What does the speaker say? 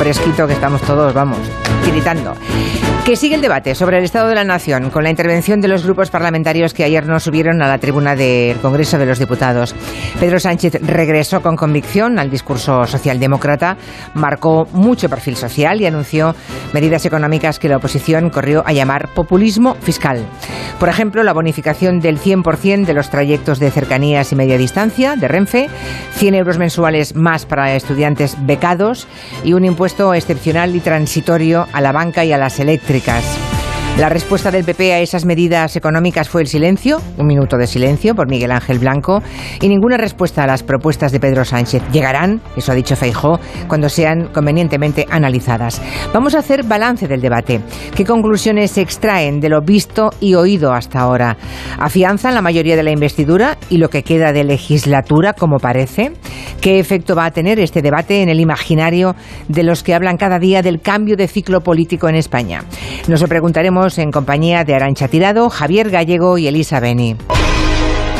fresquito que estamos todos, vamos, tiritando. Que sigue el debate sobre el Estado de la Nación con la intervención de los grupos parlamentarios que ayer no subieron a la tribuna del Congreso de los Diputados. Pedro Sánchez regresó con convicción al discurso socialdemócrata, marcó mucho perfil social y anunció medidas económicas que la oposición corrió a llamar populismo fiscal. Por ejemplo, la bonificación del 100% de los trayectos de cercanías y media distancia de Renfe, 100 euros mensuales más para estudiantes becados y un impuesto excepcional y transitorio a la banca y a las eléctricas la respuesta del PP a esas medidas económicas fue el silencio, un minuto de silencio por Miguel Ángel Blanco, y ninguna respuesta a las propuestas de Pedro Sánchez. Llegarán, eso ha dicho Feijó, cuando sean convenientemente analizadas. Vamos a hacer balance del debate. ¿Qué conclusiones se extraen de lo visto y oído hasta ahora? ¿Afianzan la mayoría de la investidura y lo que queda de legislatura, como parece? ¿Qué efecto va a tener este debate en el imaginario de los que hablan cada día del cambio de ciclo político en España? Nos lo preguntaremos en compañía de Arancha Tirado, Javier Gallego y Elisa Beni.